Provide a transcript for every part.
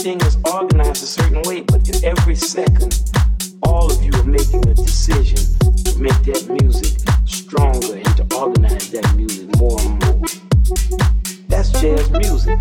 everything is organized a certain way, but in every second, all of you are making a decision to make that music stronger and to organize that music more and more. That's jazz music.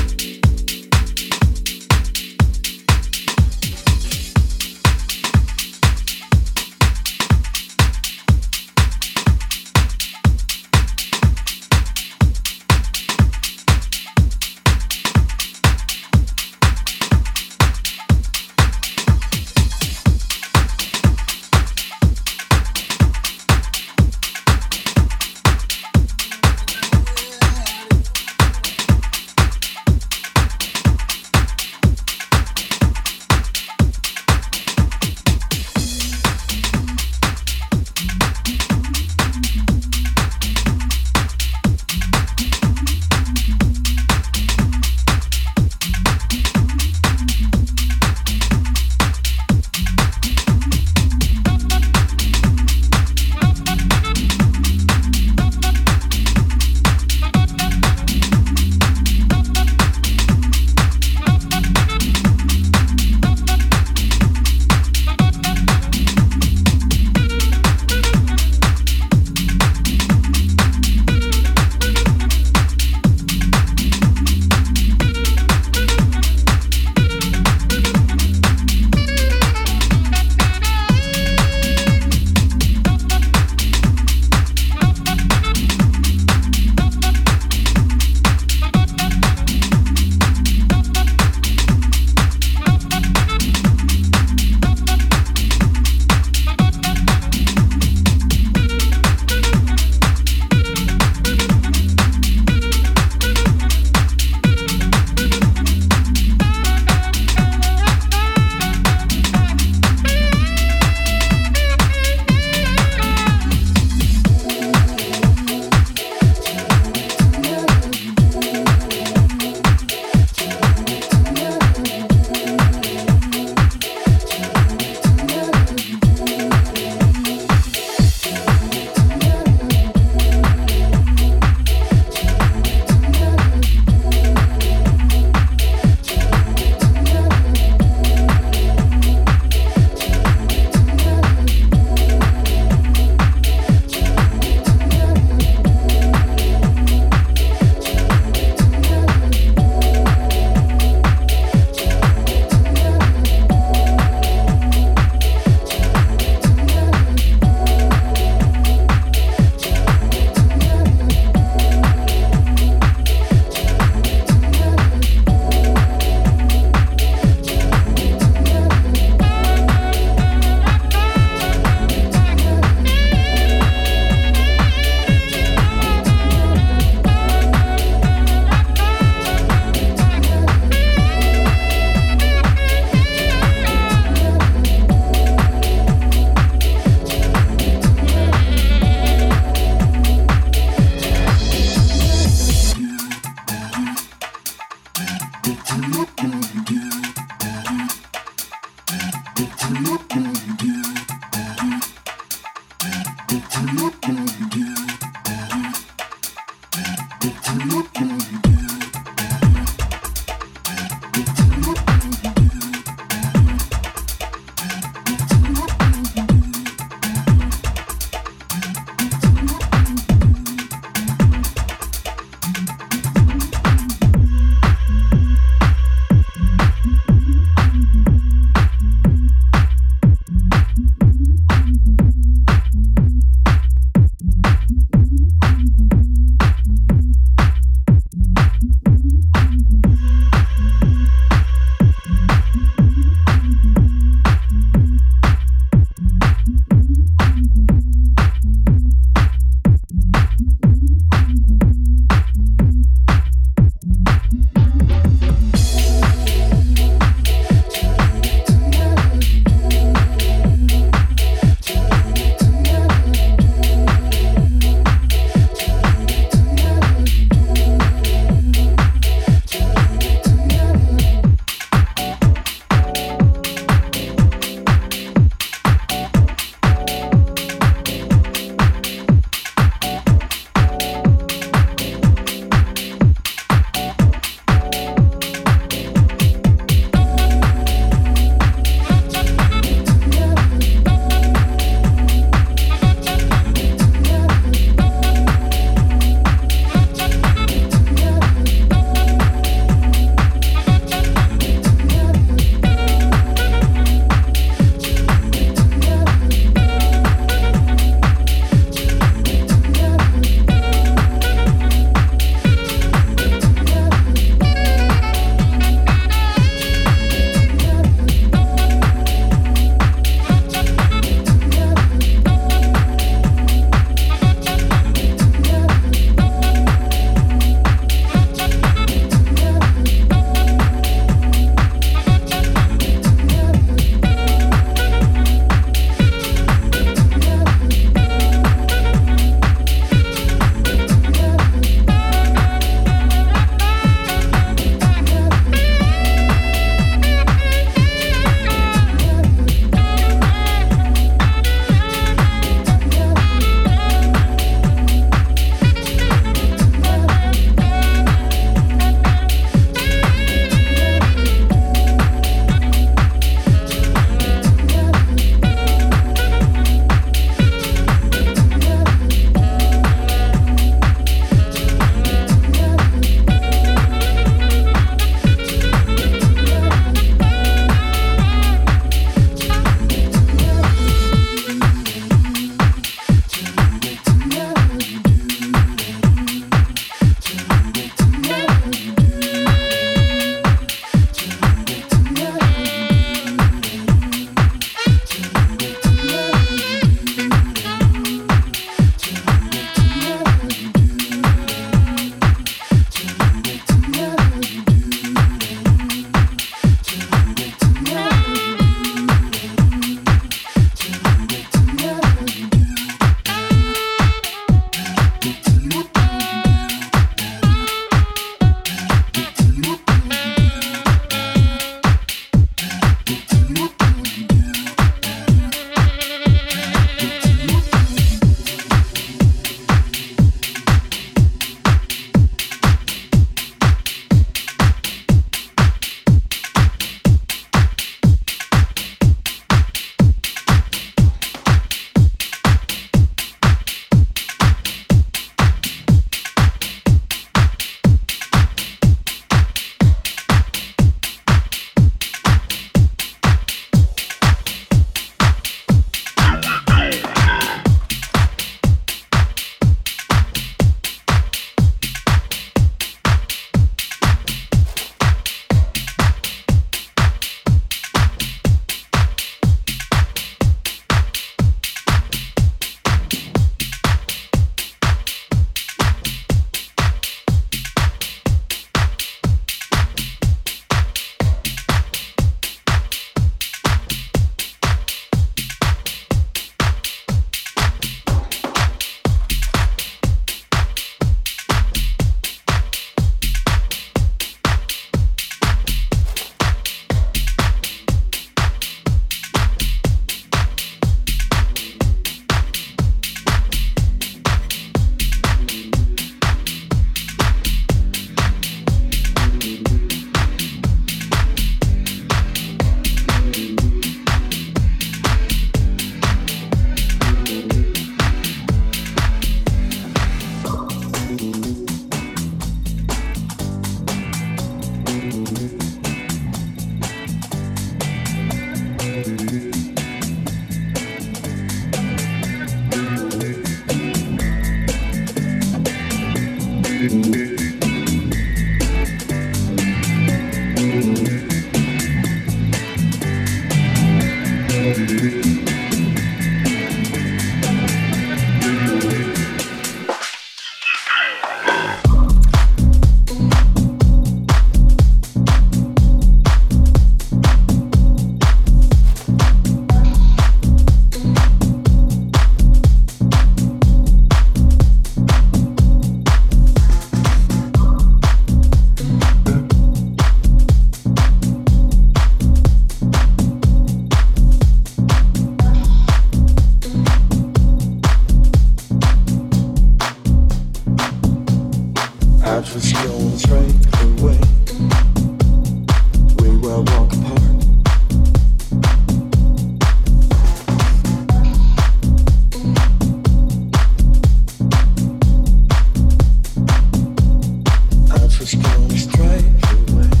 Straight away.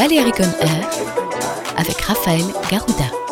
Valérie Air avec Raphaël Garouda.